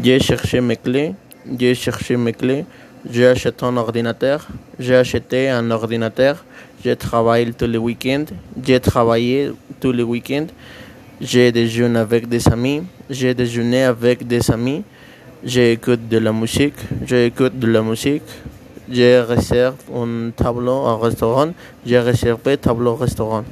J'ai cherché mes clés, j'ai cherché mes clés, j'ai acheté un ordinateur, j'ai acheté un ordinateur, j'ai travaillé tous les week-ends, j'ai travaillé tous les week-ends, j'ai déjeuné avec des amis, j'ai déjeuné avec des amis, j'écoute de la musique, j'écoute de la musique, j'ai réservé un tableau au restaurant, j'ai réservé tableau au restaurant.